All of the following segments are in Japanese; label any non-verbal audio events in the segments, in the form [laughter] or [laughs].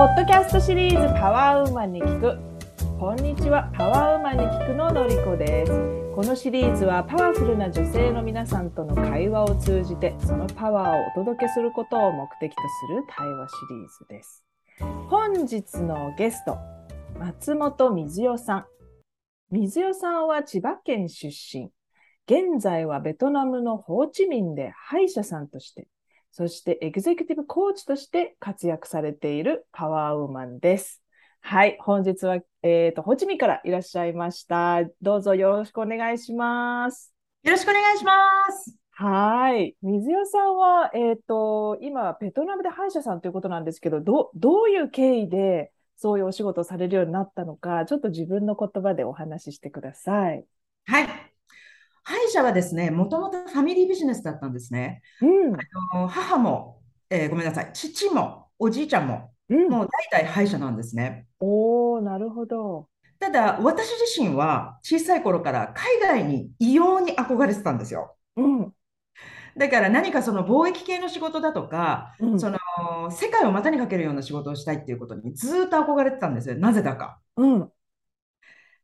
ポッドキャストシリーズパワーウーマンに聞く。こんにちはパワーウーマンに聞くののりこです。このシリーズはパワフルな女性の皆さんとの会話を通じてそのパワーをお届けすることを目的とする対話シリーズです。本日のゲスト松本水代さん。水代さんは千葉県出身。現在はベトナムのホーチミンで歯医者さんとしてそしてエグゼクティブコーチとして活躍されているパワーウーマンです。はい、本日は、えっ、ー、と、ホチミからいらっしゃいました。どうぞよろしくお願いします。よろしくお願いします。はい。水代さんは、えっ、ー、と、今、ベトナムで歯医者さんということなんですけど、ど、どういう経緯で、そういうお仕事をされるようになったのか、ちょっと自分の言葉でお話ししてください。はい。歯医者はですね、もともとファミリービジネスだったんですね。うん、あの母も、えー、ごめんなさい、父もおじいちゃんも、うん、もう代々歯医者なんですね。おおなるほど。ただ、私自身は小さい頃から海外に異様に憧れてたんですよ。うん、だから何かその貿易系の仕事だとか、うん、その世界を股にかけるような仕事をしたいっていうことにずっと憧れてたんですよ。なぜだか。うん、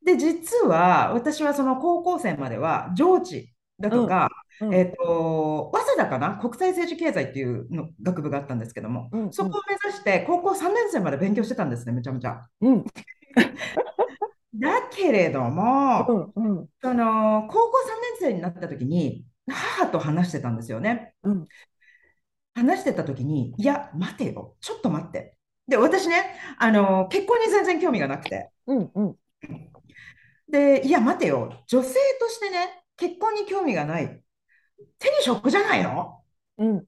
で、実は私はその高校生までは上智だとか、うんうん、えっ、ー、と、早稲田かな？国際政治経済っていうの学部があったんですけども、うんうん、そこを目指して高校3年生まで勉強してたんですね、めちゃめちゃ。うん、だけれども、うんうん、その高校3年生になった時に母と話してたんですよね。うん、話してた時に、いや、待てよ、ちょっと待って。で、私ね、あの結婚に全然興味がなくて。うんうんで、いや、待てよ。女性としてね、結婚に興味がない。手に職じゃないの、うん、っ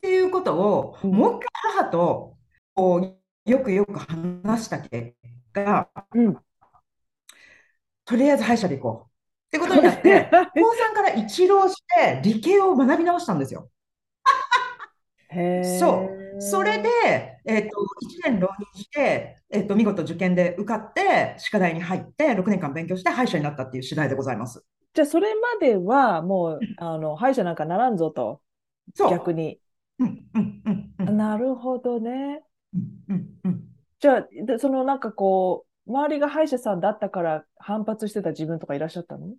ていうことを、うん、もう一回母とこうよくよく話した結果、うん、とりあえず歯医者で行こう。ってことになって、[laughs] 高3から一浪して理系を学び直したんですよ。そう。それで、えっ、ー、と、1年浪人して、えっ、ー、と、見事受験で受かって、歯科大に入って、6年間勉強して歯医者になったっていう次第でございます。じゃあ、それまでは、もう、あの、歯医者なんかならんぞと、逆に。うんうんうんうん、なるほどね。うんうんうん、じゃあ、そのなんかこう、周りが歯医者さんだったから反発してた自分とかいらっしゃったの？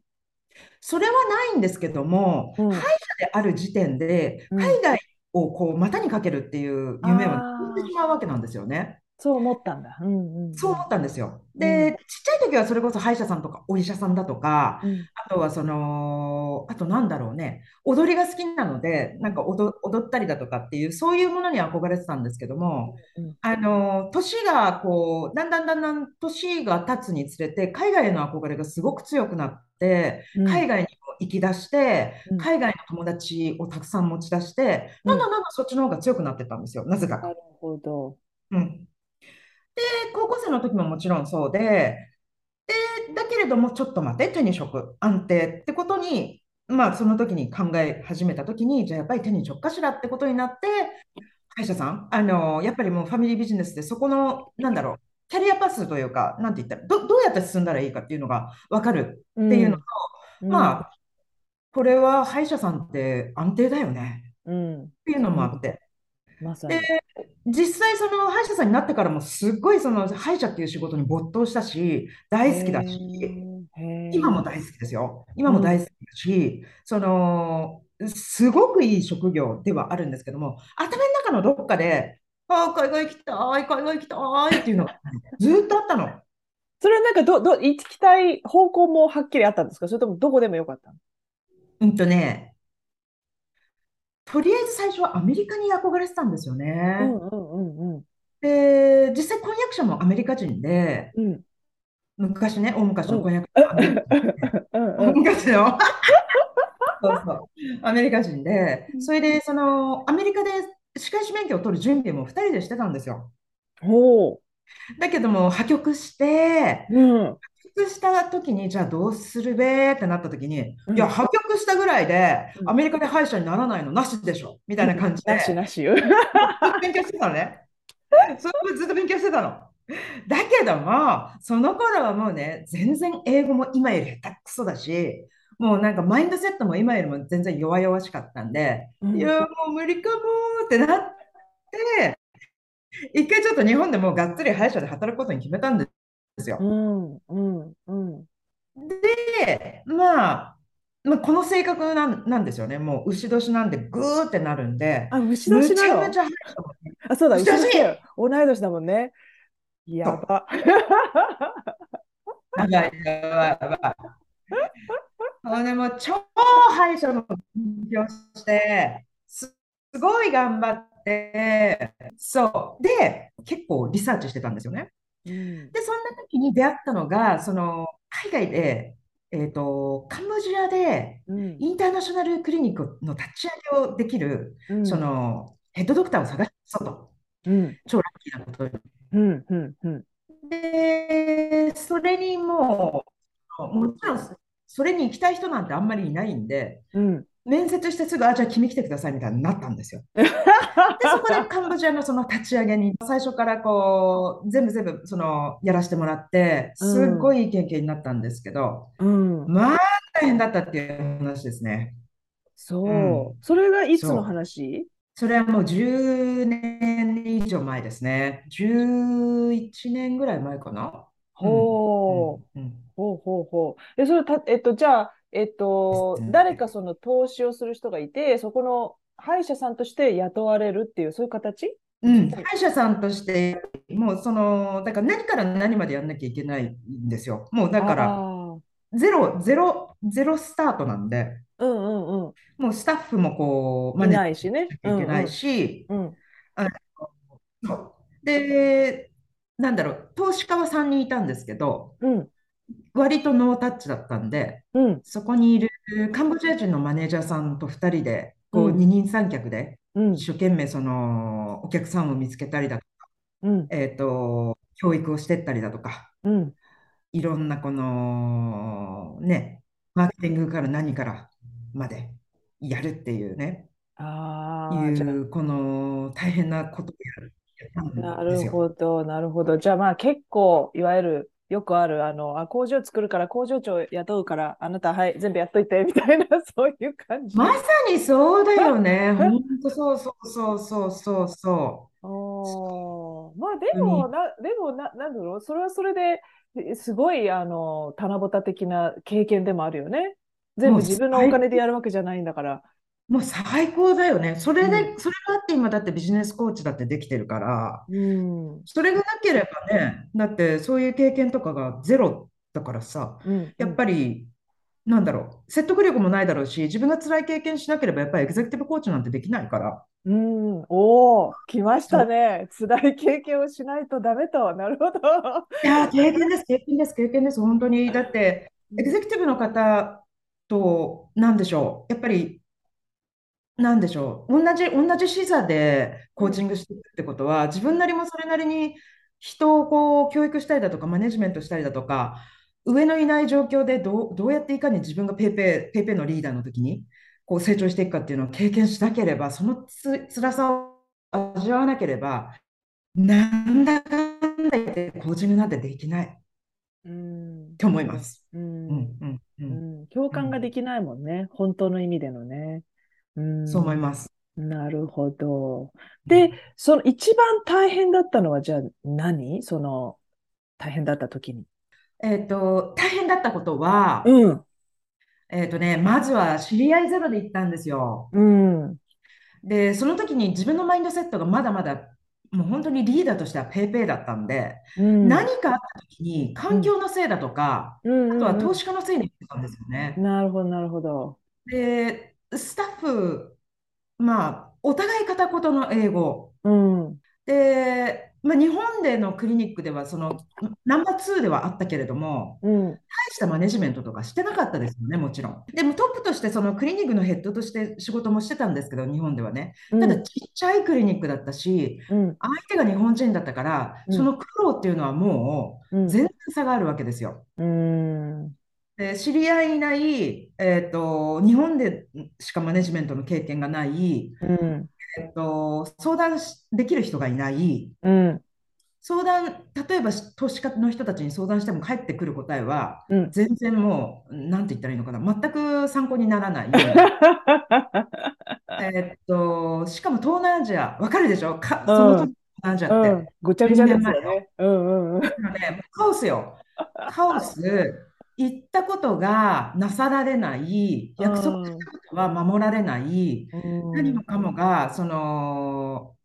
それはないんですけども、うん、歯医者である時点で、海外をこう股にかけるっていう夢を持ってしまうわけなんですよね。そう思ったんだ。うんうん、そう思ったんですよ。で、うん、ちっちゃい時はそれこそ歯医者さんとかお医者さんだとか、うん、あとはその、あとなんだろうね、踊りが好きなので、なんか踊ったりだとかっていう、そういうものに憧れてたんですけども、うん、あの、年がこう、だんだんだんだん年が経つにつれて、海外への憧れがすごく強くなって、海外に行き出して、海外の友達をたくさん持ち出して、どんどんどんどんそっちの方が強くなってたんですよ、なぜか。なるほど。うん。で、高校生の時ももちろんそうで、で、だけれども、ちょっと待って、手に職、安定ってことに、まあ、その時に考え始めた時に、じゃあやっぱり手に職かしらってことになって、歯医者さん、あの、やっぱりもうファミリービジネスで、そこの、なんだろう、キャリアパスというか、なんて言ったら、どどうやって進んだらいいかっていうのが分かるっていうのと、うん、まあ、これは歯医者さんって安定だよねうん。っていうのもあって。まさに。で、実際その歯医者さんになってからもすっごいその歯医者っていう仕事に没頭したし、大好きだし、今も大好きですよ。今も大好きだし、その、すごくいい職業ではあるんですけども、頭の中のどっかで、ああ、海外行きたい、海外行きたいっていうのがずっとあったの。それはなんかど、ど、行きたい方向もはっきりあったんですか？それともどこでもよかったの？うんとね、とりあえず最初はアメリカに憧れてたんですよね。うんうんうんうん。で、実際婚約者もアメリカ人で、うん。昔ね、大昔の婚約者、大昔の [laughs] そうそう、アメリカ人で、それで、その、アメリカで歯科医師免許を取る準備も2人でしてたんですよ。ほう。だけども、破局して、うん。局した時に、じゃあどうするべってなった時に、うん、いや、破局したぐらいで、アメリカで歯医者にならないのなしでしょみたいな感じで。なしなしよ。勉強してたのね。それずっと勉強してたの。だけども、その頃はもうね、全然英語も今より下手くそだし、もうなんかマインドセットも今よりも全然弱々しかったんで、うん、いや、もう無理かもってなって、一回ちょっと日本でもうがっつり歯医者で働くことに決めたんですよ。うんうんうん、で、まあ、まあ、この性格なんなんですよね。もう牛年なんでグーってなるんで、あ、牛年なの？むちゃむちゃあ、そうだ、牛年同い年だもんね。やば。やばい、やばい、やばい。あでも超歯医者の勉強して、すごい頑張って、そう。で、結構リサーチしてたんですよね。うん、で、そんな時に出会ったのが、その、海外で、えっと、カンボジアでインターナショナルクリニックの立ち上げをできる、うん、そのヘッドドクターを探そうと、うん、超ラッキーなことに。うんうんうん、で、それにもう、もちろん、それに行きたい人なんてあんまりいないんで、うん、面接してすぐ、あ、じゃあ君来てくださいみたいになったんですよ。[laughs] で、そこでカンボジアのその立ち上げに、最初からこう、全部全部そのやらせてもらって、すっごいいい経験になったんですけど、うん、まあ大変だったっていう話ですね。そう。うん、それがいつの話？それはもう10年以上前ですね。11年ぐらい前かな。ほう。うんうん、ほうほうほう。え、それた、えっと、じゃあ、えっと、誰かその投資をする人がいて、そこの歯医者さんとして雇われるっていう、そういう形？うん、歯医者さんとして、もうその、だから何から何までやんなきゃいけないんですよ。もうだから、ゼロ、ゼロ、ゼロスタートなんで、うんうんうん、もうスタッフもこう、マネなきゃいけないし、で、なんだろう、投資家は3人いたんですけど、うん、割とノータッチだったんで、うん、そこにいるカンボジア人のマネージャーさんと2人で、こう二人三脚で、一生懸命そのお客さんを見つけたりだとか、うん、えっ、と、教育をしてったりだとか、うん、いろんなこの、ね、マーケティングから何からまでやるっていうね、あいうこの大変なことをやる。なるほど、なるほど。じゃあまあ結構、いわゆるよくある、あの、あ、工場作るから工場長雇うから、あなた、はい、全部やっといて、[laughs] みたいな、そういう感じ。まさにそうだよね。本当そうそうそうそうそうそう。おまあでも、な、でもな、なんだろう、それはそれで、すごい、あの、七夕的な経験でもあるよね。全部自分のお金でやるわけじゃないんだから。もう最高だよね。それで、うん、それがあって今だってビジネスコーチだってできてるから、うん、それがなければね、だってそういう経験とかがゼロだからさ、うん、やっぱり、なんだろう、説得力もないだろうし、自分が辛い経験しなければやっぱりエグゼクティブコーチなんてできないから。うん、おお、来ましたね。辛い経験をしないとダメと。なるほど。いや、経験です、経験です、経験です、本当に。だって、エグゼクティブの方と、なんでしょう、やっぱりなんでしょう、同じ、同じ視座でコーチングしていくってことは、自分なりもそれなりに人をこう教育したりだとか、マネジメントしたりだとか、上のいない状況でどう、どうやっていかに自分がペーペー、ペーペーのリーダーの時にこう成長していくかっていうのを経験しなければ、そのつ辛さを味わわなければ、なんだかんだ言ってコーチングなんてできない。うん、って思います。うん、うん、うん、共感ができないもんね、本当の意味でのね。そう思います。なるほど。で、その一番大変だったのは、じゃあ何？その大変だった時に。えっと、大変だったことは、うん。えっとね、まずは知り合いゼロで行ったんですよ。うん。で、その時に自分のマインドセットがまだまだ、もう本当にリーダーとしてはペーペーだったんで、うん、何かあった時に環境のせいだとか、うん、あとは投資家のせいにしてたんですよね。なるほど、なるほど。で、スタッフ、まあ、お互い片言の英語。うん、で、まあ、日本でのクリニックではそのナンバー2ではあったけれども、うん、大したマネジメントとかしてなかったですよね、もちろん。でもトップとしてそのクリニックのヘッドとして仕事もしてたんですけど、日本ではね。ただちっちゃいクリニックだったし、うん、相手が日本人だったから、その苦労っていうのはもう全然差があるわけですよ。うんで知り合いいない、えーと、日本でしかマネジメントの経験がない、うん、えーと、相談できる人がいない、うん、相談例えば投資家の人たちに相談しても返ってくる答えは、うん、全然もう何て言ったらいいのかな全く参考にならない [laughs] えとしかも東南アジアわかるでしょ？かその時なっちゃって。うん、ぐちゃぐちゃですよね。うんうんうん。カオスよ。カオス。言ったことがなさられない、約束したことは守られない、うん、何もかもが、その、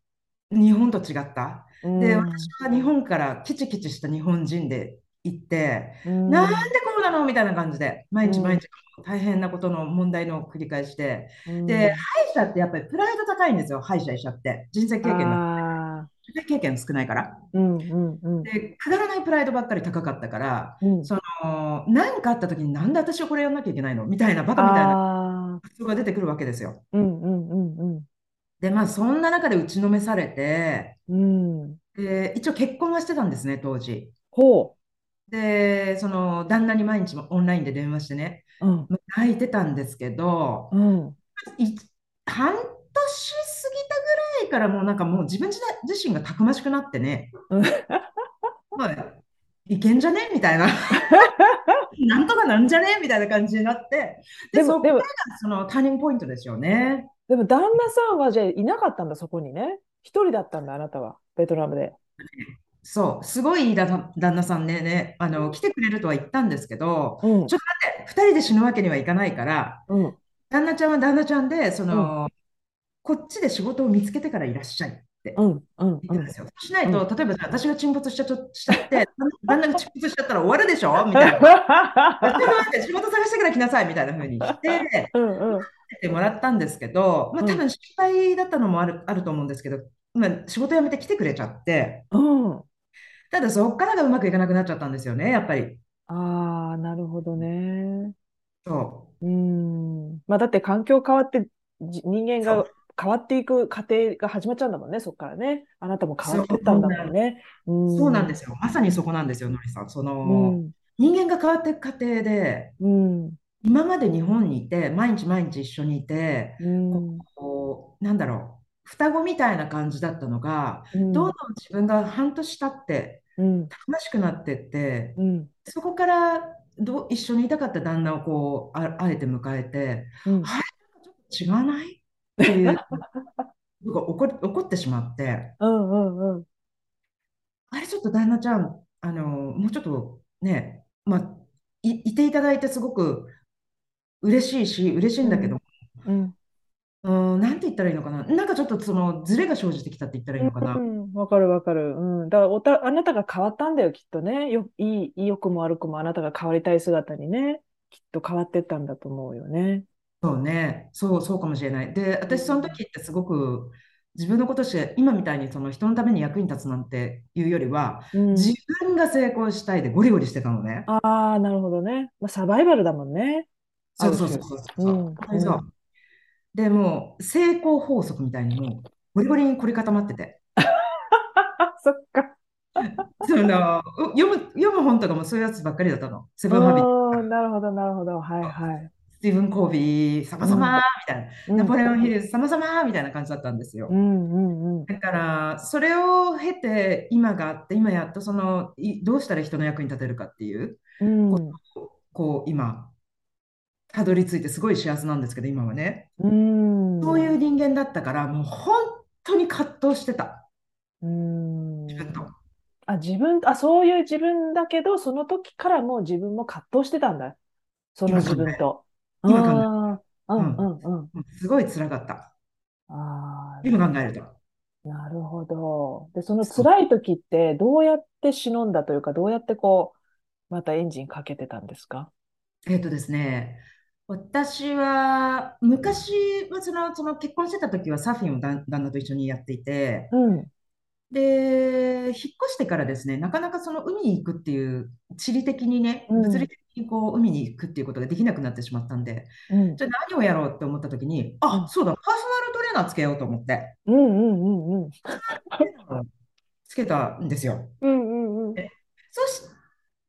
日本と違った。で、私は日本からキチキチした日本人で行って、うん、なんでこうなのみたいな感じで、毎日毎日大変なことの問題の繰り返しで、うん、で、歯医者ってやっぱりプライド高いんですよ、歯医者医者って。人生経験が。経験少ないから、うんうんうん。で、くだらないプライドばっかり高かったから、うん、その、何かあった時になんで私はこれやんなきゃいけないのみたいな、バカみたいな発想が出てくるわけですよ。うんうんうんうん。で、まあ、そんな中で打ちのめされて、うん、で、一応結婚はしてたんですね、当時。ほう。で、その、旦那に毎日オンラインで電話してね、うん、泣いてたんですけど、うん、半年過ぎたぐらいからもうなんかもう自分自身がたくましくなってね、まあ、いけんじゃね？みたいな。[laughs] なんとかなんじゃね？みたいな感じになって、で、そこがそのターニングポイントですよね。でも旦那さんはじゃあいなかったんだ、そこにね。一人だったんだ、あなたは、ベトナムで。そう、すごい旦那さんね、ね、あの、来てくれるとは言ったんですけど、うん、ちょっと待って、二人で死ぬわけにはいかないから、うん、旦那ちゃんは旦那ちゃんで、その、うん、こっちで仕事を見つけてからいらっしゃいって言ったんですよ。しないと、例えば私が沈没しちゃしちゃって、[laughs] 旦那が沈没しちゃったら終わるでしょ？[laughs] みたいな。仕事探してから来なさいみたいなふうにして、[laughs] うんうんてもらったんですけど、まあ、多分失敗だったのもある,、あると思うんですけど、まあ、仕事辞めて来てくれちゃって、うん、ただそこからがうまくいかなくなっちゃったんですよね、やっぱり。ああ、なるほどね。そう。うん。まあ、だって環境変わって、人間が変わっていく過程が始まっちゃうんだもんね、そこからね。あなたも変わってったんだもんね。そうなんです。よ。まさにそこなんですよ、のりさん。その、うん、人間が変わっていく過程で、うん、今まで日本にいて、毎日毎日一緒にいて、うん、こう、なんだろう、双子みたいな感じだったのが、うん、どんどん自分が半年経って、うん、たくましくなってって、うん、そこからど一緒にいたかった旦那をこうああえて迎えて、うん、はい、ちょっと違わない？っていう [laughs] 怒怒ってしまって、うんうんうん、あれちょっと旦那ちゃん、あのもうちょっとね、まあ、いいていただいてすごく嬉しいし、嬉しいんだけど、うん、うん、なんて言ったらいいのかな。なんかちょっとそのズレが生じてきたって言ったらいいのかな。うん、わかるわかる。うん。だからおた、あなたが変わったんだよ、きっとね。よ、いい、良くも悪くもあなたが変わりたい姿にね、きっと変わってったんだと思うよね。そうね。そう、そうかもしれない。で、私その時ってすごく自分のことして、今みたいにその人のために役に立つなんていうよりは、うん、自分が成功したいでゴリゴリしてたのね。ああ、なるほどね。まあ、サバイバルだもんね。そうそうそうそうそう。うん、そうでもう成功法則みたいにもうゴリゴリに凝り固まってて。[laughs] そっか。その読む読む本とかもそういうやつばっかりだったの。セブンハビット。なるほど、なるほど。はいはい。スティーブン・コービー、さまざまみたいな、うん、ナポレオン・ヒルズ、さまざまみたいな感じだったんですよ。うんうんうん、だから、それを経て、今があって、今やっとその、どうしたら人の役に立てるかっていう、うん、こう、今、たどり着いてすごい幸せなんですけど、今はね。うんそういう人間だったから、もう本当に葛藤してた。うん自分と。あ、自分、あ、そういう自分だけど、その時からもう自分も葛藤してたんだ。その自分と。今考える。うんうんうん。すごい辛かった。あ今考えると。なるほど。で、その辛い時ってどうやって忍んだというか、どうやってこう、またエンジンかけてたんですか？えっとですね、私は昔はその、その結婚してた時はサーフィンを旦那と一緒にやっていて、うん。で、引っ越してからですね、なかなかその海に行くっていう、地理的にね、物理的にこう海に行くっていうことができなくなってしまったんで、うん。じゃあ何をやろうって思った時に、あ、そうだ、パーソナルトレーナーつけようと思って、うんうんうんうん。つけたんですよ。うんうんうん。そし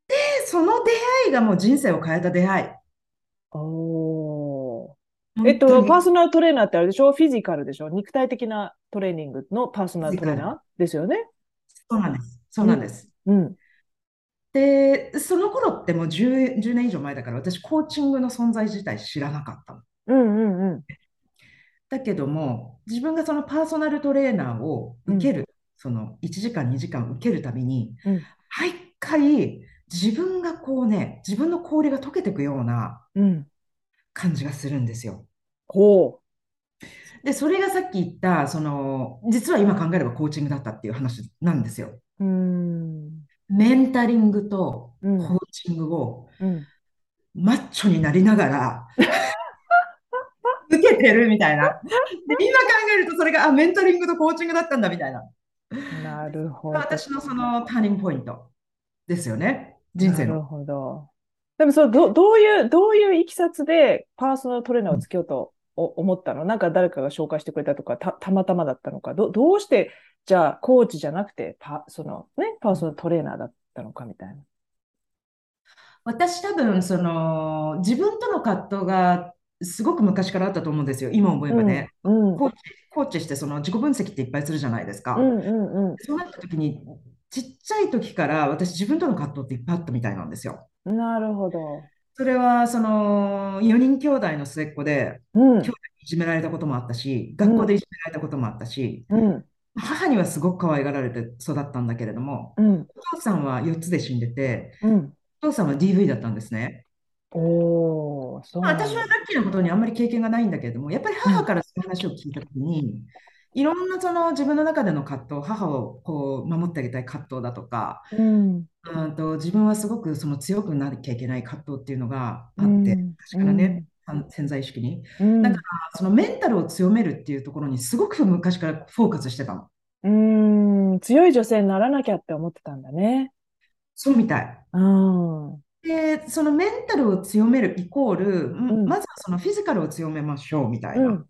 て、その出会いがもう人生を変えた出会い。おえっと、パーソナルトレーナーってあれでしょ？フィジカルでしょ？肉体的なトレーニングのパーソナルトレーナーですよね？そうなんです。そうなんです。うん。で、その頃ってもう 10, 10年以上前だから、私、コーチングの存在自体知らなかったの。うんうんうん。だけども、自分がそのパーソナルトレーナーを受ける、その1時間2時間受けるたびに、うん、毎回自分がこうね自分の氷が溶けていくような感じがするんですよ。ほうでそれがさっき言ったその実は今考えればコーチングだったっていう話なんですよ。うんメンタリングとコーチングを、マッチョになりながら、[laughs] 受けてるみたいな。で今考えるとそれがあメンタリングとコーチングだったんだみたいな。なるほど。私のそのターニングポイントですよね。人生の。なるほど。でもそどどういう、どういういきさつでパーソナルトレーナーをつけようと思ったの、うん、なんか誰かが紹介してくれたとか、たたまたまだったのか、どどうしてじゃあコーチじゃなくてパその、ね、パーソナルトレーナーだったのかみたいな。私多分その自分との葛藤がすごく昔からあったと思うんですよ、今思えばね。うんうん、コーチコーチしてその自己分析っていっぱいするじゃないですか。うんうんうん、そうなった時に、ちっちゃい時から私自分との葛藤っていっぱいあったみたいなんですよ。なるほど。それはその4人兄弟の末っ子で、うん、兄弟にいじめられたこともあったし、学校でいじめられたこともあったし、うん、母にはすごく可愛がられて育ったんだけれども、うん、お父さんは4つで死んでて、お父さんは DV だったんですね。おそう私はラッキーなことにあんまり経験がないんだけれども、やっぱり母からそういう話を聞いたときに、いろんなその自分の中での葛藤、母をこう守ってあげたい葛藤だとか、うん、と自分はすごくその強くなきゃいけない葛藤っていうのがあって、うん、確からね、うん、潜在意識に。うん、だからそのメンタルを強めるっていうところにすごく昔からフォーカスしてたの。うん。強い女性にならなきゃって思ってたんだね。そうみたい。うん、で、そのメンタルを強めるイコール、うんまずはそのフィジカルを強めましょうみたいな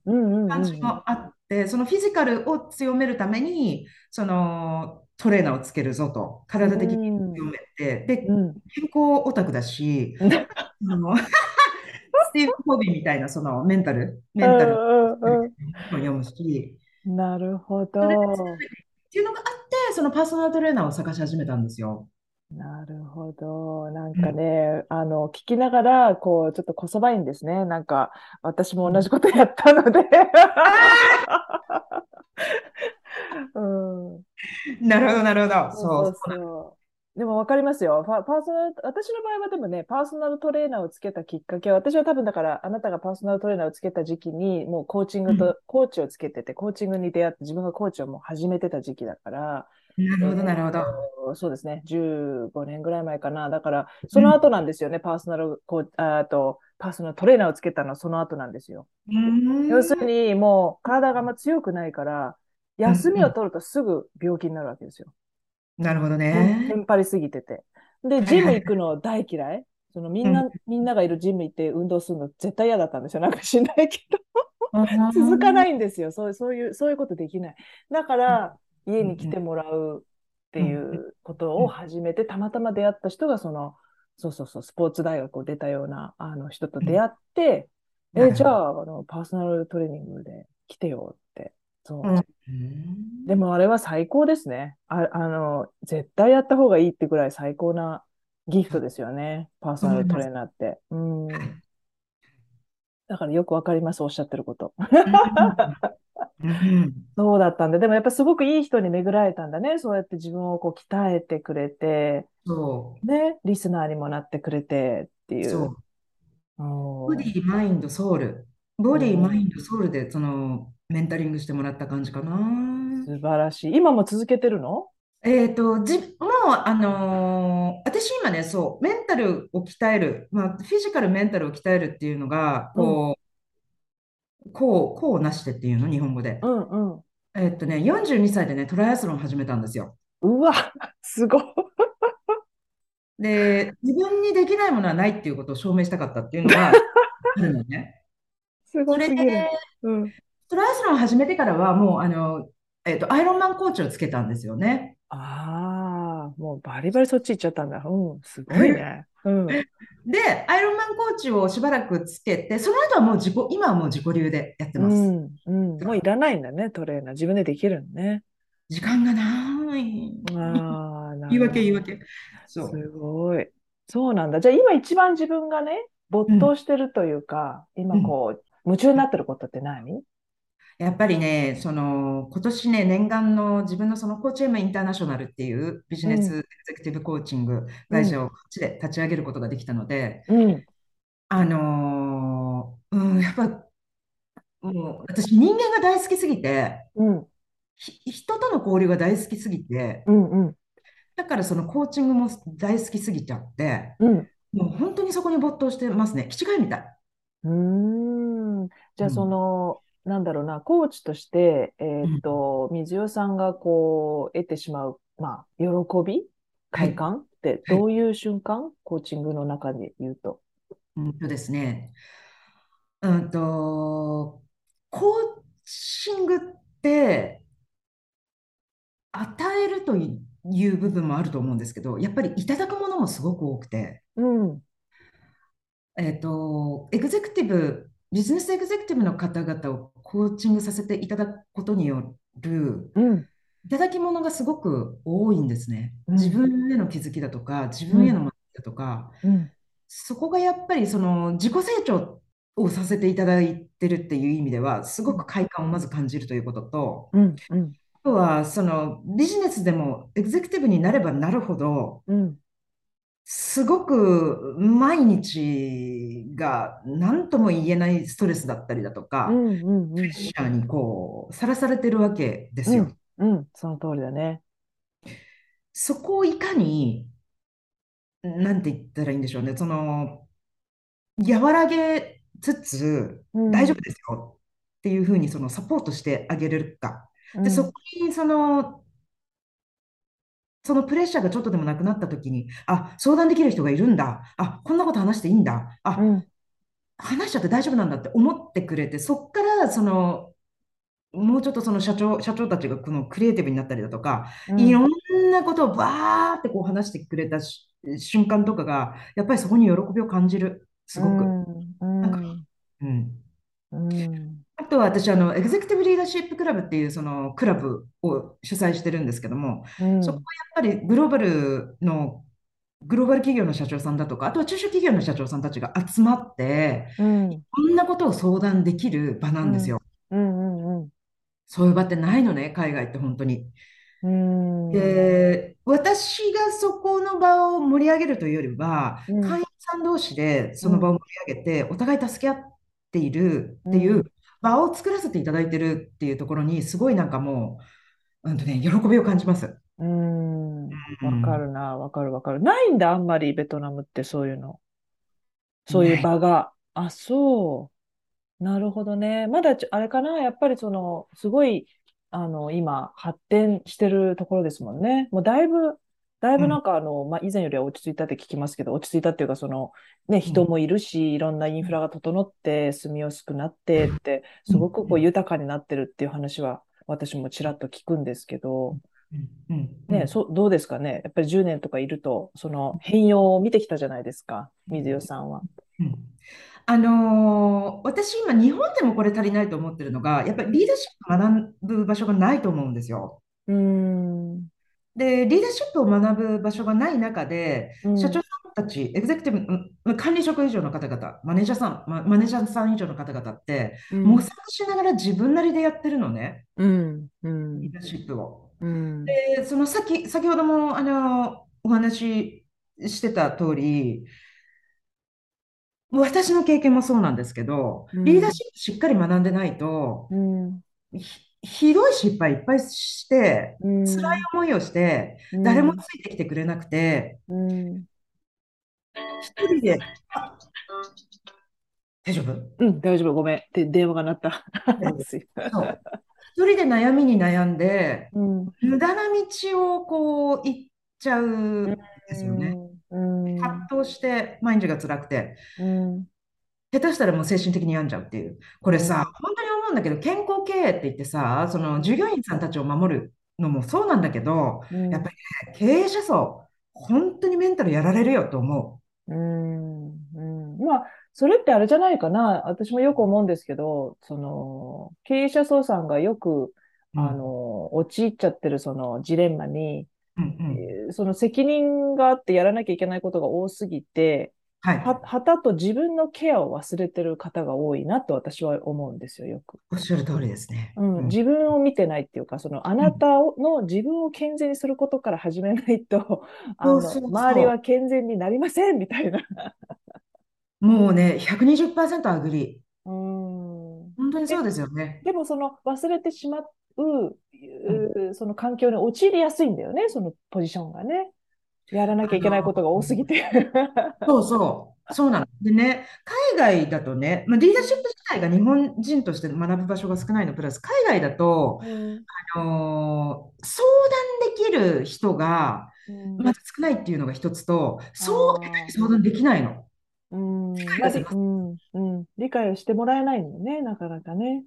感じもあって、そのフィジカルを強めるために、そのトレーナーをつけるぞと、体的に強めて、で、健康オタクだし、[laughs] あのスティーブ・コビーみたいなそのメンタル、メンタルを読むし、なるほど。っていうのがあって、そのパーソナルトレーナーを探し始めたんですよ。なるほど。なんかね、あの、聞きながら、こう、ちょっとこそばいんですね。なんか、私も同じことやったので。[laughs] うん、なるほど、なるほど。そうそうでも分かりますよ。パーソナル、私の場合はでもね、パーソナルトレーナーをつけたきっかけは、私は多分だから、あなたがパーソナルトレーナーをつけた時期に、もうコーチングと、コーチをつけてて、コーチングに出会って、自分がコーチをもう始めてた時期だから、なるほど、なるほど。そうですね。15年ぐらい前かな。だから、その後なんですよね。うん、パーソナルこうあと、パーソナルトレーナーをつけたのはその後なんですよ。要するに、もう体があんま強くないから、休みを取るとすぐ病気になるわけですよ。なるほどね。テンパりすぎてて。で、ジム行くの大嫌い？そのみんな、うん、みんながいるジム行って運動するの絶対嫌だったんですよ。なんかしないけど。続かないんですよ。そうそういう、そういうことできない。だから、家に来てもらうっていうことを始めて、たまたま出会った人がその、そうそうそう、スポーツ大学を出たようなあの人と出会って、うん、え、じゃああの、パーソナルトレーニングで来てよ。そう。うん、でもあれは最高ですねあ。あの、絶対やった方がいいってぐらい最高なギフトですよね。パーソナルトレーナーって。うん。だからよくわかります、おっしゃってること。[laughs] そうだったんで、でもやっぱすごくいい人に巡られたんだね。そうやって自分をこう鍛えてくれて、そう。ね、リスナーにもなってくれてっていう。そう。ボディ、マインド、ソウル。ボディ、マインド、ソウルでそのメンタリングしてもらった感じかな。素晴らしい。今も続けてるの？えっと、じ、もう、あのー、私今ね、そう、メンタルを鍛える、まあ、フィジカル、メンタルを鍛えるっていうのが、こう、こう、こうなしてっていうの、日本語で。うんうん。えっとね、42歳でね、トライアスロン始めたんですよ。うわ、すごい。で、自分にできないものはないっていうことを証明したかったっていうのがあるのね。すごいすぎる。うん、トライアスロン始めてからは、もう、あの、えっと、アイロンマンコーチをつけたんですよね。ああ、もうバリバリそっち行っちゃったんだ。うん、すごいね。[laughs] うん、で、アイロンマンコーチをしばらくつけて、その後はもう自己、今はもう自己流でやってます。うん、うん、もういらないんだね、トレーナー。自分でできるのね。時間がない。ああ、[laughs] 言い訳、言い訳。そう。すごい。そうなんだ。じゃあ今一番自分がね、没頭してるというか、うん、今こう、夢中になってることって何？やっぱりね、その今年ね、念願の自分のそのコーチエムインターナショナルっていうビジネスエグゼクティブコーチング会社をこっちで立ち上げることができたので、うん、あのー、うん、やっぱもう私人間が大好きすぎて、うん、人との交流が大好きすぎて、うんうん、だからそのコーチングも大好きすぎちゃって、うん、もう本当にそこに没頭してますね。気違いみたい。うん。じゃあその、なんだろうな、コーチとして、えー、っと、水代さんがこう、得てしまう、まあ、喜び快感ってどういう瞬間、はい、コーチングの中で言うと。うんとですね、うんと、コーチングって、与えるという部分もあると思うんですけど、やっぱりいただくものもすごく多くて、うん、えっと、エグゼクティブ、ビジネスエグゼクティブの方々をコーチングさせていただくことによる、うん、いただき物がすごく多いんですね。自分への気づきだとか、自分への学びだとか、そこがやっぱりその自己成長をさせていただいてるっていう意味では、すごく快感をまず感じるということと、うん。うん、あとはそのビジネスでもエグゼクティブになればなるほど、うん、すごく毎日が何とも言えないストレスだったりだとか、うんうんうん、プレッシャーにこうさらされてるわけですよ。うん、うん、その通りだね。そこをいかに、なんて言ったらいいんでしょうね、その、和らげつつ、大丈夫ですよっていうふうにそのサポートしてあげれるか。で、そこにその、そのプレッシャーがちょっとでもなくなった時に、あ、相談できる人がいるんだ。あ、こんなこと話していいんだ。あ、うん、話しちゃって大丈夫なんだって思ってくれて、そこからその、もうちょっとその社長、社長たちがこのクリエイティブになったりだとか、うん、いろんなことをバーってこう話してくれた瞬間とかが、やっぱりそこに喜びを感じる。すごく。うん、なんか、うん。うんあとは私あの、エグゼクティブリーダーシップクラブっていうそのクラブを主催してるんですけども、うん、そこはやっぱりグローバルの、グローバル企業の社長さんだとか、あとは中小企業の社長さんたちが集まって、うん、こんなことを相談できる場なんですよ。そういう場ってないのね、海外って本当に。うん。で私がそこの場を盛り上げるというよりは、会員さん同士でその場を盛り上げて、お互い助け合っているっていう場を作らせていただいてるっていうところに、すごいなんかもう、うんとね、喜びを感じます。うん、わかるな、わかるわかる。ないんだ、あんまりベトナムってそういうの。そういう場が。あ、そう。なるほどね。まだあれかな、やっぱりその、すごい、あの、今、発展してるところですもんね。もうだいぶだいぶなんかあの、まあ、以前よりは落ち着いたって聞きますけど、落ち着いたっていうか、その、ね、人もいるし、いろんなインフラが整って、住みやすくなってって、すごくこう豊かになってるっていう話は、私もちらっと聞くんですけど、ね、そどうですかね？やっぱり10年とかいると、その変容を見てきたじゃないですか、水代さんは。うん。あのー、私今日本でもこれ足りないと思ってるのが、やっぱりリーダーシップ学ぶ場所がないと思うんですよ。うんで、リーダーシップを学ぶ場所がない中で、うん、社長さんたち、エグゼクティブ、管理職以上の方々、マネージャーさん、マネージャーさん以上の方々って、うん、模索しながら自分なりでやってるのね、うん、うん、リーダーシップを。うん、で、その先、先ほどもあのお話ししてた通り、私の経験もそうなんですけど、リーダーシップしっかり学んでないと、ひどい失敗いっぱいして、うん、辛い思いをして、誰もついてきてくれなくて、うん、一人で、大丈夫？うん、大丈夫、ごめん。で電話が鳴った。[laughs] 一人で悩みに悩んで、うん、無駄な道をこう行っちゃうんですよね。葛藤して毎日が辛くて、下手したらもう精神的に病んじゃうっていう。これさ、本当に思うんだけど、健康経営って言ってさ、その従業員さんたちを守るのもそうなんだけど、うん、やっぱりね、経営者層、本当にメンタルやられるよと思う。うん、うん。まあ、それってあれじゃないかな。私もよく思うんですけど、その、経営者層さんがよく、あの、陥っちゃってるそのジレンマに、うんうん、その責任があってやらなきゃいけないことが多すぎて、はい、は旗と自分のケアを忘れてる方が多いなと私は思うんですよ、よく。おっしゃる通りですね。うん、自分を見てないっていうか、そのあなたの自分を健全にすることから始めないと、あの周りは健全になりませんみたいな。もうね、120%アグリ。うん。本当にそうですよね。でもその忘れてしまう、うん、その環境に陥りやすいんだよね、そのポジションがね。やらなきゃいけないことが多すぎて。そうそう。そうなの。でね、海外だとね、まあ、リーダーシップ自体が日本人として学ぶ場所が少ないのプラス、海外だと、うん、あのー、相談できる人がまず少ないっていうのが一つと、そう相談できないの。うん、うんうん、理解をしてもらえないのよね、なかなかね。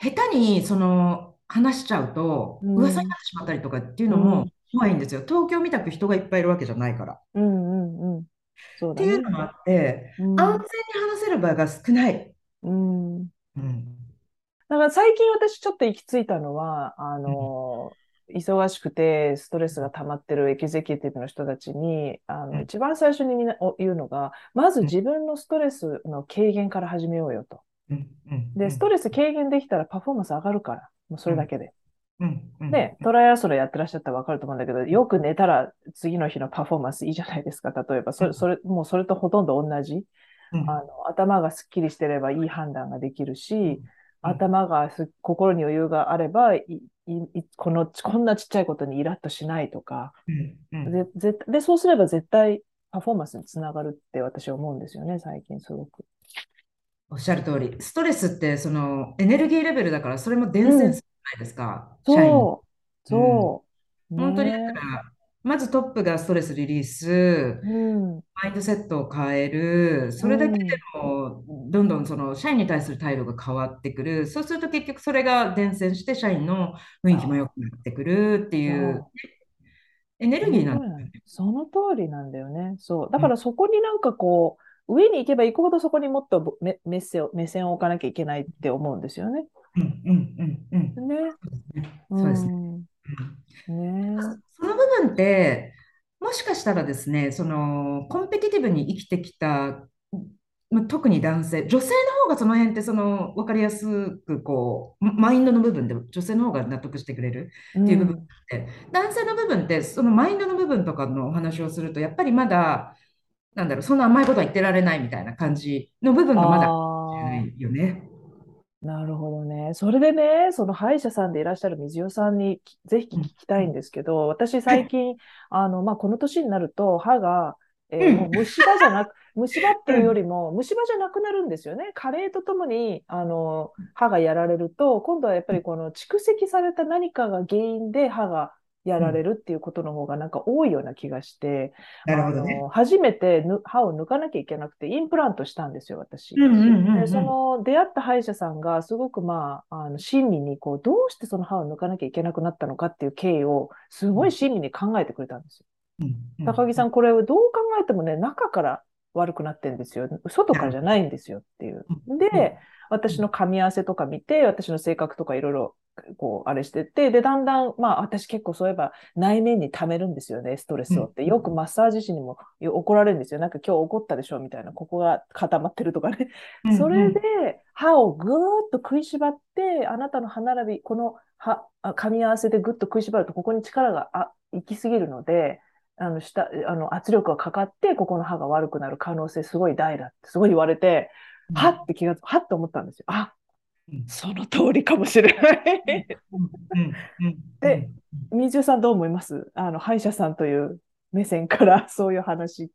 下手にその話しちゃうと、噂になってしまったりとかっていうのも怖いんですよ。東京みたく人がいっぱいいるわけじゃないから。うんうんうん。そうだね、っていうのもあって、うん、安全に話せる場が少ない。うん。うん。だから最近私ちょっと行き着いたのは、あの、うん、忙しくてストレスが溜まってるエキゼキティブの人たちに、あの、一番最初に言うのが、まず自分のストレスの軽減から始めようよと。で、ストレス軽減できたらパフォーマンス上がるから、もうそれだけで。で、トライアスロンやってらっしゃったらわかると思うんだけど、よく寝たら次の日のパフォーマンスいいじゃないですか。例えば、それ、それ、もうそれとほとんど同じ。あの頭がすっきりしてればいい判断ができるし、頭がす心に余裕があればいいこの、こんなちっちゃいことにイラッとしないとか、ででそうすれば絶対パフォーマンスにつながるって私は思うんですよね、最近すごく。おっしゃる通り、ストレスってそのエネルギーレベルだから、それも伝染すないですか、社員。そう、そう。本当にだから、まずトップがストレスリリース、うん、マインドセットを変える、それだけでも、どんどんその社員に対する態度が変わってくる、そうすると結局それが伝染して、社員の雰囲気も良くなってくるっていう、エネルギーなんだよね。その通りなんだよね。そう。だからそこになんかこう、上に行けば行くほどそこにもっと目目線目線を置かなきゃいけないって思うんですよね。うんうんうんうん。ね。そうですね。ねその部分って、もしかしたらですね、そのコンペティティブに生きてきた、特に男性、女性の方がその辺ってその分かりやすくこうマインドの部分で女性の方が納得してくれるっていう部分って、うん、男性の部分ってそのマインドの部分とかのお話をするとやっぱりまだなんだろうそんな甘いことは言ってられないみたいな感じの部分がまだよね。なるほどね。それでね、その歯医者さんでいらっしゃる水代さんにぜひ聞きたいんですけど、私最近、あの、まあ、この年になると歯が、えー、もう虫歯じゃなく、[laughs] 虫歯っていうよりも、虫歯じゃなくなるんですよね。加齢とともに、あの、歯がやられると、今度はやっぱりこの蓄積された何かが原因で歯がやられるっていうことの方がなんか多いような気がして、なるほどね、初めて歯を抜かなきゃいけなくて、インプラントしたんですよ、私。でその出会った歯医者さんが、すごくまあ、あの親身にこう、どうしてその歯を抜かなきゃいけなくなったのかっていう経緯を、すごい親身に考えてくれたんですよ。高木さん、これをどう考えてもね、中から悪くなってるんですよ。外からじゃないんですよっていう。で、私の噛み合わせとか見て、私の性格とかいろいろこう、あれしてて、で、だんだん、まあ、私結構そういえば内面に溜めるんですよね、ストレスをって。よくマッサージ師にも怒られるんですよ。なんか今日怒ったでしょみたいな、ここが固まってるとかね。それで、歯をぐーっと食いしばって、あなたの歯並び、この歯、噛み合わせでぐっと食いしばると、ここに力があ行き過ぎるので、あの、下、あの、圧力がかかって、ここの歯が悪くなる可能性すごい大だってすごい言われて、はって気が、はって思ったんですよ。あ、その通りかもしれない。で、水代さんどう思います？あの歯医者さんという目線から [laughs] そういう話。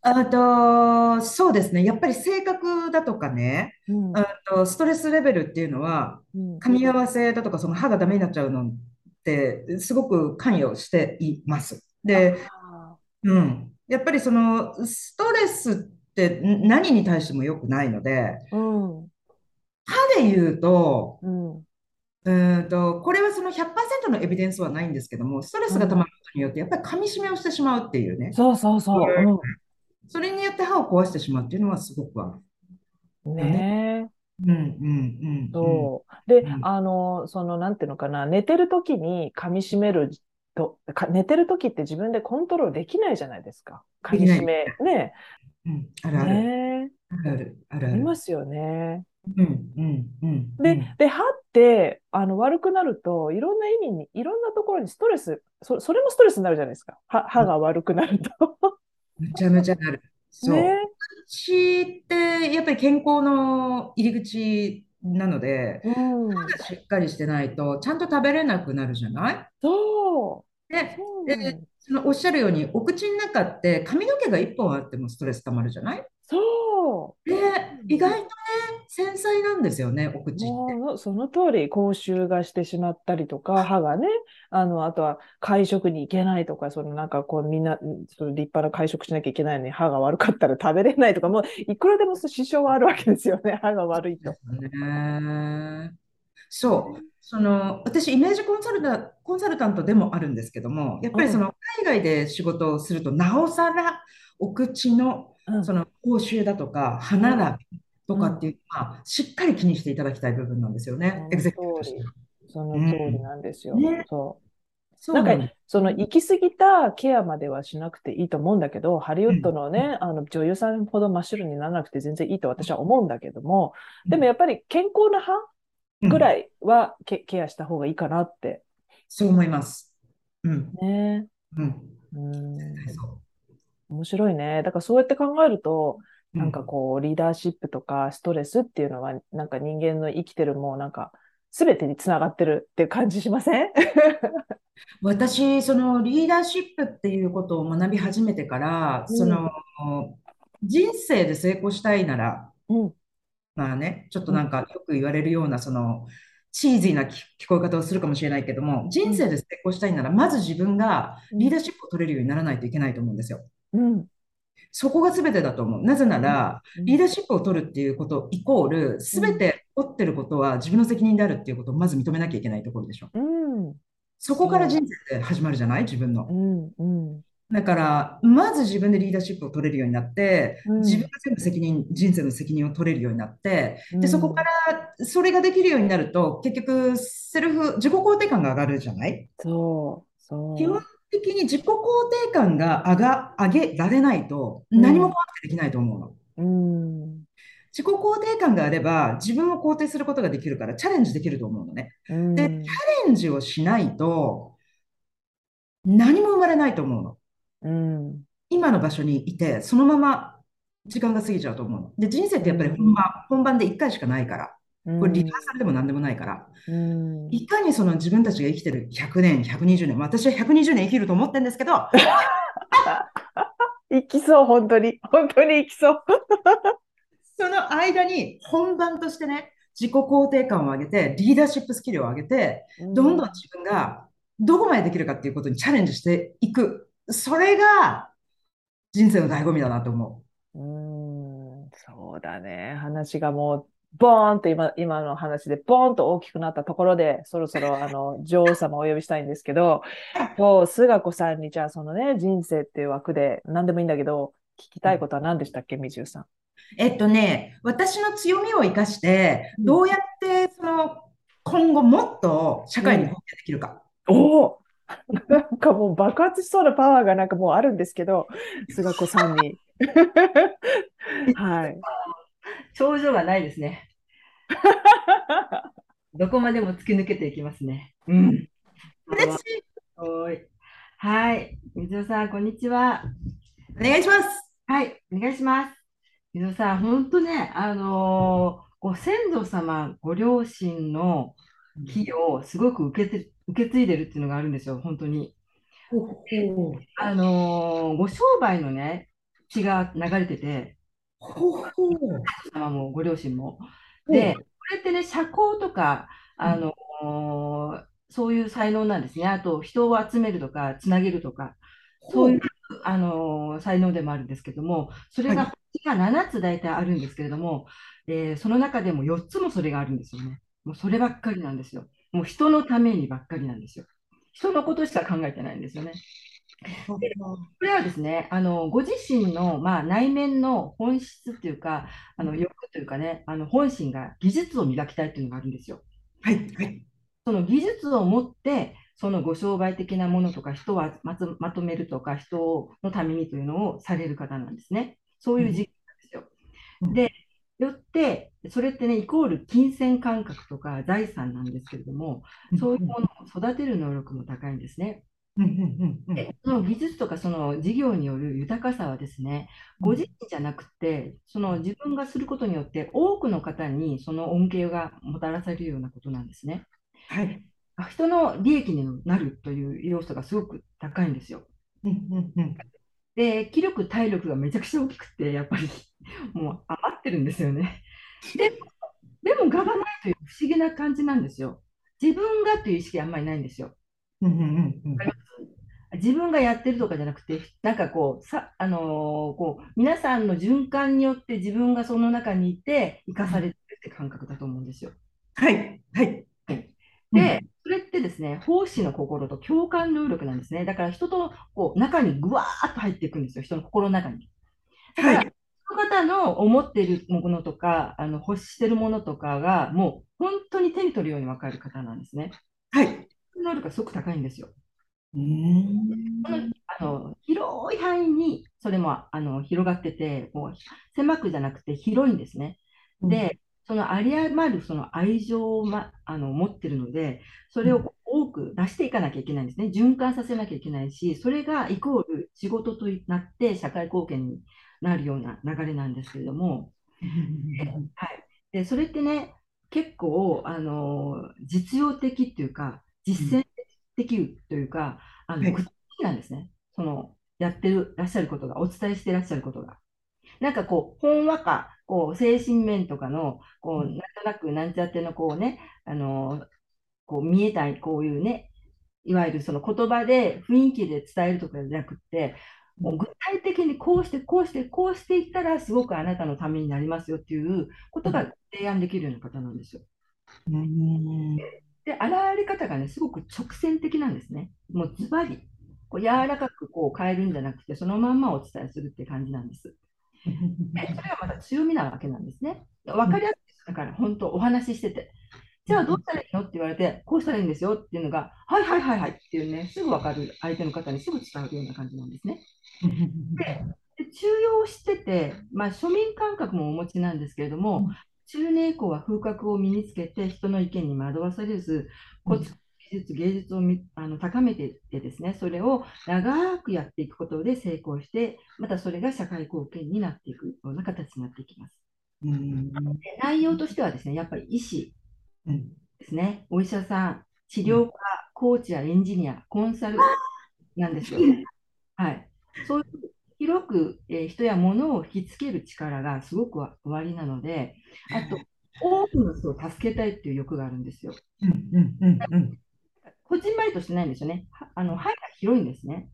あとそうですね、やっぱり性格だとかね、うん、あとストレスレベルっていうのは、噛み合わせだとか、その歯がダメになっちゃうのって、すごく関与しています。で、うん、やっぱりそのストレスって何に対しても良くないので、うん歯で言うと、うん、うんとこれはその100%のエビデンスはないんですけども、ストレスが溜まることによって、やっぱり噛み締めをしてしまうっていうね。そうそうそう。うん、それによって歯を壊してしまうっていうのはすごくある。ねうんうんうんそう。で、うん、あの、その、なんていうのかな、寝てる時に噛み締めるどか寝てる時って自分でコントロールできないじゃないですか。鍵閉め。ね。うん、あるある。ね、あるある。ありますよね。うんうんうん、で、で、歯ってあの悪くなると、いろんな意味に、いろんなところにストレス、そそれもストレスになるじゃないですか。歯歯が悪くなると。めちゃめちゃなる。そう。ね、口ってやっぱり健康の入り口なので、うん、歯がしっかりしてないと、ちゃんと食べれなくなるじゃない？そう。で、でそのおっしゃるように、お口の中って髪の毛が1本あってもストレスたまるじゃない？そう。で、意外とね、繊細なんですよね、お口って。その通り、口臭がしてしまったりとか、歯がね、あの、あとは会食に行けないとか、そのなんかこうみんな、その立派な会食しなきゃいけないのに歯が悪かったら食べれないとか、もういくらでも支障はあるわけですよね、[laughs] 歯が悪いと。ね、そう。その私、イメージコンサルタコンサルタントでもあるんですけども、やっぱりその海外で仕事をすると、なおさらお口のその口臭だとか、歯並びとかっていうのは、しっかり気にしていただきたい部分なんですよね、エグゼクティブとしてその通り。なんですよ。うんね、そうなんか、その行き過ぎたケアまではしなくていいと思うんだけど、ハリウッドのね、うん、あの女優さんほど真っ白にならなくて全然いいと私は思うんだけども、でもやっぱり健康な歯ぐらいはケ,、ケアした方がいいかなって。そう思います。うん。ね。うん。うん面白いね。だからそうやって考えると、なんかこう、リーダーシップとかストレスっていうのは、なんか人間の生きてるもうなんか、すべてにつながってるっていう感じしません？[laughs] 私、そのリーダーシップっていうことを学び始めてから、うん、その人生で成功したいなら、うん、まあね、ちょっとなんかよく言われるような、その、チーズーな聞こえ方をするかもしれないけども、人生で成功したいなら、まず自分がリーダーシップを取れるようにならないといけないと思うんですよ。うん、そこが全てだと思う。なぜなら、リーダーシップを取るっていうことイコール、全て取ってることは自分の責任であるっていうことをまず認めなきゃいけないところでしょ。うん、そこから人生で始まるじゃない？自分の。うん。うん。だから、まず自分でリーダーシップを取れるようになって、うん、自分が全部責任、人生の責任を取れるようになって、で、そこからそれができるようになると、結局、セルフ、自己肯定感が上がるじゃない？そう。そう。基本的に自己肯定感が上が上げられないと、何も怖くてできないと思うの。うん、自己肯定感があれば、自分を肯定することができるから、チャレンジできると思うのね。で、チャレンジをしないと、何も生まれないと思うの。うん、今の場所にいて、そのまま時間が過ぎちゃうと思うの。で、人生ってやっぱり本番、本番で1回しかないから、これリハーサルでも何でもないから、うん、いかにその自分たちが生きてる100年、120年、私は120年生きると思ってるんですけど、[laughs] 生きそう、本当に。本当に生きそう。[laughs] その間に本番としてね、自己肯定感を上げて、リーダーシップスキルを上げて、どんどん自分がどこまでできるかっていうことにチャレンジしていく。それが人生の醍醐味だなと思う。うん、そうだね。話がもう、ボーンと今、今の話でボーンと大きくなったところで、そろそろ [laughs] あの、女王様をお呼びしたいんですけど、[laughs] 今日、菅子さんにじゃあそのね、人生っていう枠で何でもいいんだけど、聞きたいことは何でしたっけ、みじゅうさん？えっとね、私の強みを生かして、どうやってその今後もっと社会に貢献できるか。うん、おお [laughs] なんかもう爆発しそうなパワーがなんかもうあるんですけど、菅子さんに。はい。[laughs] 症状がないですね。[laughs] どこまでも突き抜けていきますね。うん。嬉しい。はい。水野さん、こんにちは。お願いします。はい。お願いします。水野さん、本当ね、あのー、ご先祖様、ご両親の木をすごく受けて受け継いでるっていうのがあるんですよ、本当に。あのー、ご商売のね、血が流れてて、様もご両親も。で、これってね、社交とか、あのー、そういう才能なんですね。あと、人を集めるとか、つなげるとか、そういう、あのー、才能でもあるんですけども、それが、が7つ大体あるんですけれども、えー、その中でも4つもそれがあるんですよね。もうそればっかりなんですよ。もう人のためにばっかりなんですよ。人のことしか考えてないんですよね。これはですね、あのご自身の、まあ、内面の本質というか、あの欲というかね、あの本心が技術を磨きたいっていうのがあるんですよ。はい、はい。その技術を持って、そのご商売的なものとか、人をままとめるとか、人のためにというのをされる方なんですね。そういう時期なんですよ。で、よって、それってね、イコール金銭感覚とか財産なんですけれども、そういうものを育てる能力も高いんですね。でその技術とかその事業による豊かさはですね、ご自身じゃなくて、その自分がすることによって多くの方にその恩恵がもたらされるようなことなんですね。はい。人の利益になるという要素がすごく高いんですよ。で、気力、体力がめちゃくちゃ大きくて、やっぱり [laughs] もう余ってるんですよね。ででも、ががないという不思議な感じなんですよ。自分がという意識あんまりないんですよ。自分がやってるとかじゃなくて、なんかこう、さあのー、こう皆さんの循環によって自分がその中にいて生かされてるって感覚だと思うんですよ。はい、はい。で、それってですね、奉仕の心と共感能力なんですね。だから人とこう中にぐわーっと入っていくんですよ、人の心の中に。だから、はい、その方の思っているものとか、あの欲してるものとかが、もう本当に手に取るように分かる方なんですね。はい。能力がすごく高いんですよ。うん。あの広い範囲にそれもあの広がってて、もう狭くじゃなくて広いんですね。で、その有り余るその愛情を、ま、あの持ってるので、それを多く出していかなきゃいけないんですね。循環させなきゃいけないし、それがイコール仕事となって社会貢献になるような流れなんですけれども、はい、でそれってね、結構あの実用的っていうか、実践的というか、あの具体的なんですね。そのやってるらっしゃることが、お伝えしてらっしゃることが。なんかこう、ほんわか、こう、精神面とかの、こう、なんとなくなんちゃっての、こうね、あの、こう、見えたい、こういうね、いわゆるその言葉で雰囲気で伝えるとかじゃなくて、もう具体的にこうして、こうして、こうしていったら、すごくあなたのためになりますよっていうことが提案できるような方なんですよ。で、現れ方がね、すごく直線的なんですね。もうズバリ、こう柔らかくこう変えるんじゃなくて、そのまんまお伝えするって感じなんです。それがまた強みなわけなんですね。分かりやすいだから、本当お話ししてて。じゃあどうしたらいいの？って言われて、こうしたらいいんですよっていうのが、はいはいはいはいっていうね、すぐ分かる相手の方にすぐ伝わるような感じなんですね。[laughs] で、中庸してて、まあ、庶民感覚もお持ちなんですけれども、中年以降は風格を身につけて人の意見に惑わされず、こつ技術、芸術をあの高めていってですね、それを長くやっていくことで成功して、またそれが社会貢献になっていくような形になっていきます。うん内容としてはですね、やっぱり医師ですね、お医者さん、治療家、コーチやエンジニア、コンサルなんですよね。はい。そういう広く、えー、人や物を引きつける力がすごくおありなので、あと、多くの人を助けたいっていう欲があるんですよ。こじんまりとしてないんですよね。あの範囲が広いんですね。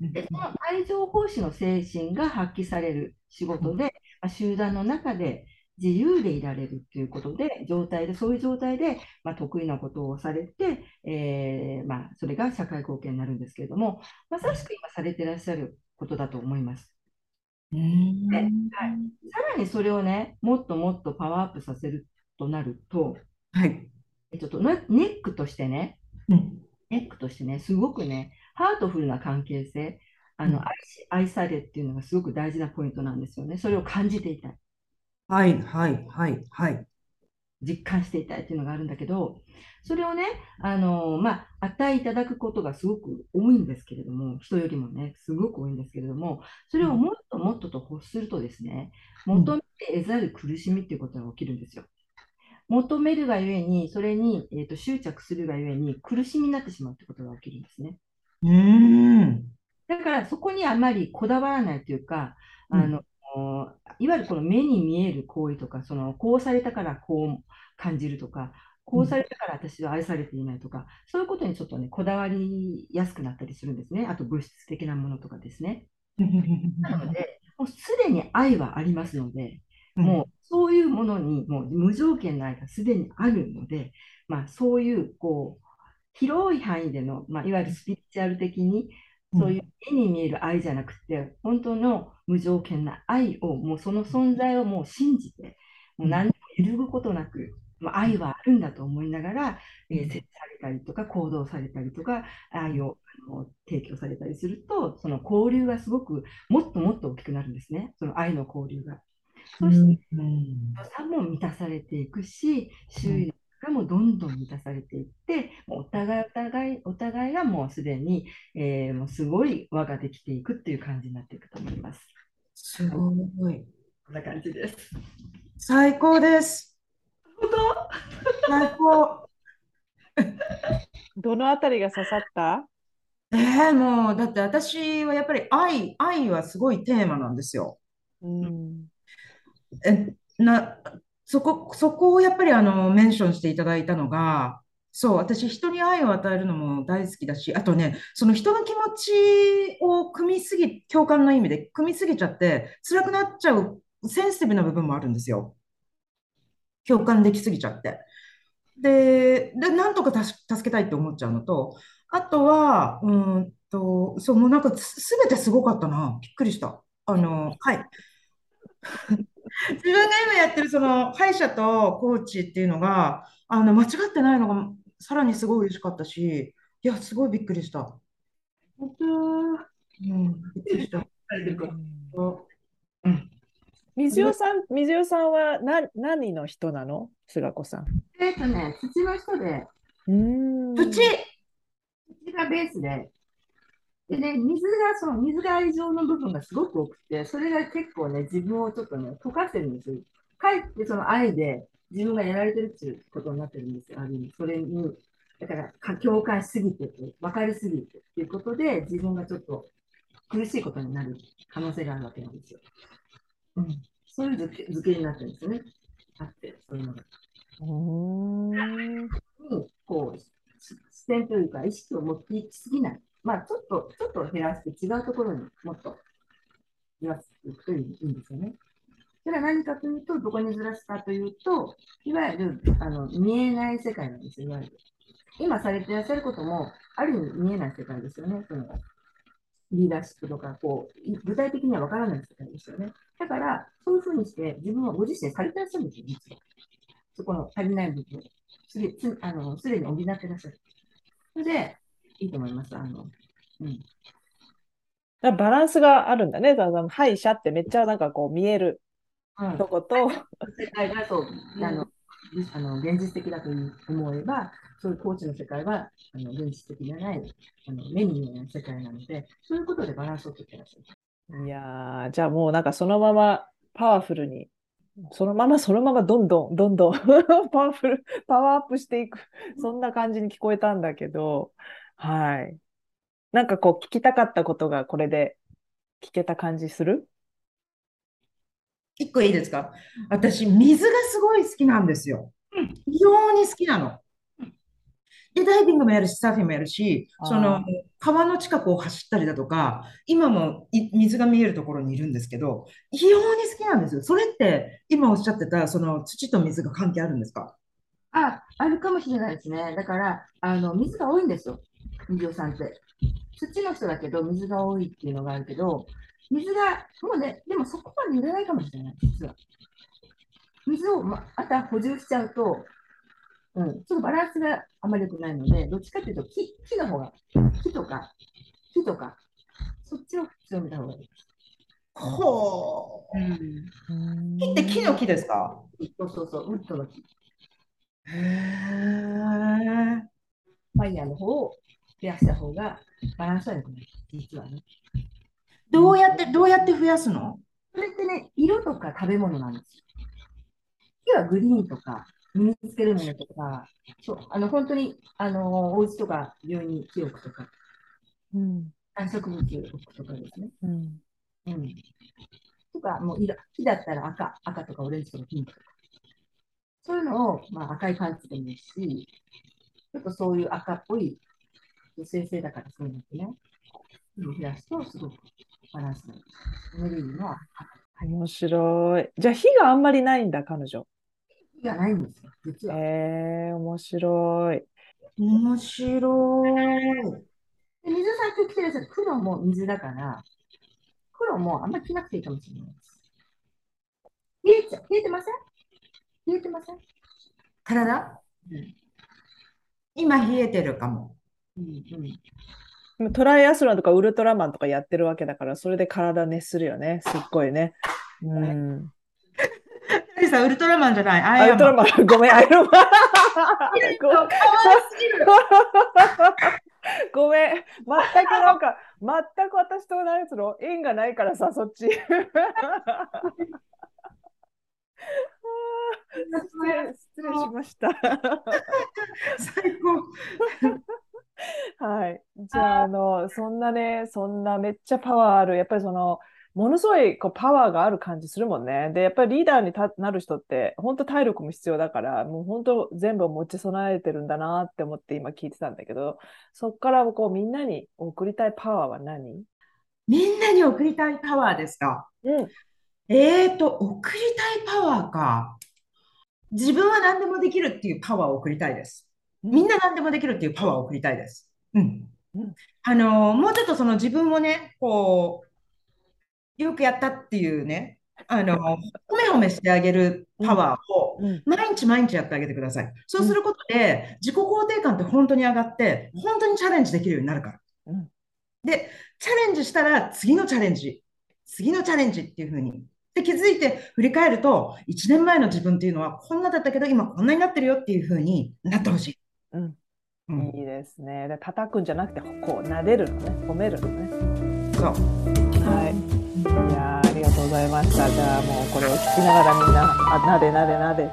でその愛情奉仕の精神が発揮される仕事で、まあ、集団の中で自由でいられるということで、状態で、そういう状態で、まあ、得意なことをされて、えー、まあ、それが社会貢献になるんですけれども、まさしく今されていらっしゃることだと思います。ではい、さらにそれをね、もっともっとパワーアップさせるとなると、はい、ちょっとネックとしてね、うん、ネックとしてね、すごくね、ハートフルな関係性、あの、うん、愛し愛されっていうのがすごく大事なポイントなんですよね。それを感じていたい。はい、はい、はい、はい。実感していたいっていうのがあるんだけど、それをね、あのまあ、与えいただくことがすごく多いんですけれども、人よりもね、すごく多いんですけれども、それをもっともっとと欲するとですね、求めて得ざる苦しみっていうことが起きるんですよ。求めるがゆえに、それに、えーと、執着するがゆえに、苦しみになってしまうってことが起きるんですね。うんだからそこにあまりこだわらないというか、あの、うん、いわゆるこの目に見える行為とか、そのこうされたからこう感じるとか、こうされたから私は愛されていないとか、そういうことにちょっとね、こだわりやすくなったりするんですね。あと物質的なものとかですね。なので、もうすでに愛はありますので、もうそういうものにもう無条件の愛がすでにあるので、まあ、そういうこう広い範囲での、まあ、いわゆるスピリチュアル的にそういう目に見える愛じゃなくて、本当の無条件な愛を、もうその存在をもう信じて、もう何も揺るぐことなく、まあ、愛はあるんだと思いながら、えー、設置されたりとか行動されたりとか愛をあの提供されたりするとその交流がすごくもっともっと大きくなるんですね。その愛の交流が。そして、さも満たされていくし周囲がもうどんどん満たされていって、お互いお互いお互いがもうすでに、えー、もうすごい輪ができていくっていう感じになっていくと思います。すごい。こんな感じです。最高です。本当？最高。[laughs] どのあたりが刺さった？えー、もうだって私はやっぱり愛愛はすごいテーマなんですよ。うん、えなそこそこをやっぱりあのメンションしていただいたのがそう私人に愛を与えるのも大好きだしあとねその人の気持ちを組みすぎ共感の意味で組みすぎちゃって辛くなっちゃうセンシティブな部分もあるんですよ。共感できすぎちゃって。で、でなんとか助けたいって思っちゃうのと、あとは、うんと、そう、もうなんかすべてすごかったな。びっくりした。あの、はい。自分が今やってるその歯医者とコーチっていうのが、あの、間違ってないのがさらにすごい嬉しかったし、いや、すごいびっくりした。本当？うん、びっくりした。うん。水尾さん、水尾さんはな何の人なの？菅子さん。えっ、とね、土の人で、うん土土がベースで、でね、水が、その水が愛情の部分がすごく多くて、それが結構ね、自分をちょっとね、溶かしてるんですよ。かえってその愛で自分がやられてるっていうことになってるんですよ、ある意味。それに、だから共感しすぎてて、分かりすぎてっていうことで、自分がちょっと苦しいことになる可能性があるわけなんですよ。うん、そういう図形になってるんですよね。あって、そういうのが。にこう視点というか意識を持っていきすぎない。まあ、ちょっと、ちょっと減らして違うところにもっとずらしていくといいんですよね。それは何かというと、どこにずらすかというと、いわゆるあの見えない世界なんですよ、いわゆる。今されていらっしゃることも、ある意味見えない世界ですよね。そのリーダーシップとか、こう、具体的には分からない世界ですよね。だから、そういうふうにして、自分はご自身されてらっしゃるんですよ、実は。そこの足りない部分を。すであのすでに補ってらっしゃる。それで、いいと思います。あのうん、バランスがあるんだね。だから歯医者ってめっちゃなんかこう見えるとこと、うん、世界がそう、あの、あの現実的だと思えば、そういうコーチの世界はあの現実的じゃない、あの目に見えない世界なので、そういうことでバランスをとってらっしゃる。いやじゃあもうなんかそのままパワフルに、そのままそのままどんどんどんどん [laughs] パワフル、パワーアップしていく、そんな感じに聞こえたんだけど、はい。なんかこう聞きたかったことがこれで聞けた感じする？一個いいですか？私、水がすごい好きなんですよ。非常に好きなの。で、ダイビングもやるし、サーフィンもやるし、その川の近くを走ったりだとか、今も水が見えるところにいるんですけど、非常に好きなんですよ。それって今おっしゃってたその土と水が関係あるんですか？あ、あるかもしれないですね。だから、あの水が多いんですよ、水尾さんって。土の人だけど水が多いっていうのがあるけど、水が、もうね、でもそこまで入れないかもしれない、実は。水をままた補充しちゃうと、うん、ちょっとバランスがあまり良くないので、どっちかというと木木の方が、木とか、木とか、そっちを強めた方がいい。ほう。うん、木って木の木ですか？そうそうそう、ウッドの木。へえ。ファイヤーの方を増やした方がバランスは良くない、実はね。どうやって、どうやって増やすの？それってね、色とか食べ物なんですよ。木はグリーンとか、身につけるものとか、そう。あの本当にあのお家とか病院に木を置くとか、うん、観植物を置くとかですね。うん、うん、とか、もう色木だったら赤、赤とかオレンジとかピンクとか。そういうのを、まあ、赤いパンツでもいいし、ちょっとそういう赤っぽい女性性だからそういうのってね、増やすとすごくバランスがいい。の面白い。じゃあ、火があんまりないんだ、彼女。火がないんですよ、実は。えー、面白い。面白い。で水さん今日来てるんです黒も水だから、黒もあんまり着なくていいかもしれないです。冷えちゃ冷えてません？冷えてません？体、うん、今冷えてるかも。うんうん、トライアスロンとかウルトラマンとかやってるわけだから、それで体熱するよね。すっごいね。うん。さウルトラマンじゃない？アイウルトラマン、ごめん、アイロンマン。ごめん、全くなんか、全く私と何すの縁がないからさ、そっち。[laughs] 失礼失礼しました。最高。[laughs] はい。じゃあ、あの、そんなね、そんなめっちゃパワーある、やっぱりその、ものすごいこうパワーがある感じするもんね。で、やっぱりリーダーになる人って、本当体力も必要だから、もう本当全部持ち備えてるんだなって思って今聞いてたんだけど、そこからこうみんなに送りたいパワーは何？みんなに送りたいパワーですか？うん。えーと、送りたいパワーか。自分は何でもできるっていうパワーを送りたいです。みんな何でもできるっていうパワーを送りたいです。うん。うん、あの、もうちょっとその自分をね、こう、よくやったっていうね、あの、褒め褒めしてあげるパワーを毎日毎日やってあげてください。そうすることで自己肯定感って本当に上がって、本当にチャレンジできるようになるから。で、チャレンジしたら次のチャレンジ、次のチャレンジっていうふうに。で、気づいて振り返ると、1年前の自分っていうのはこんなだったけど、今こんなになってるよっていうふうになってほしい。うんうん、いいですね。で叩くんじゃなくて、こう、撫でるのね、褒めるのね。そう。はい。いやありがとうございました。じゃあもうこれを聞きながらみんな、あ、なでなでなで。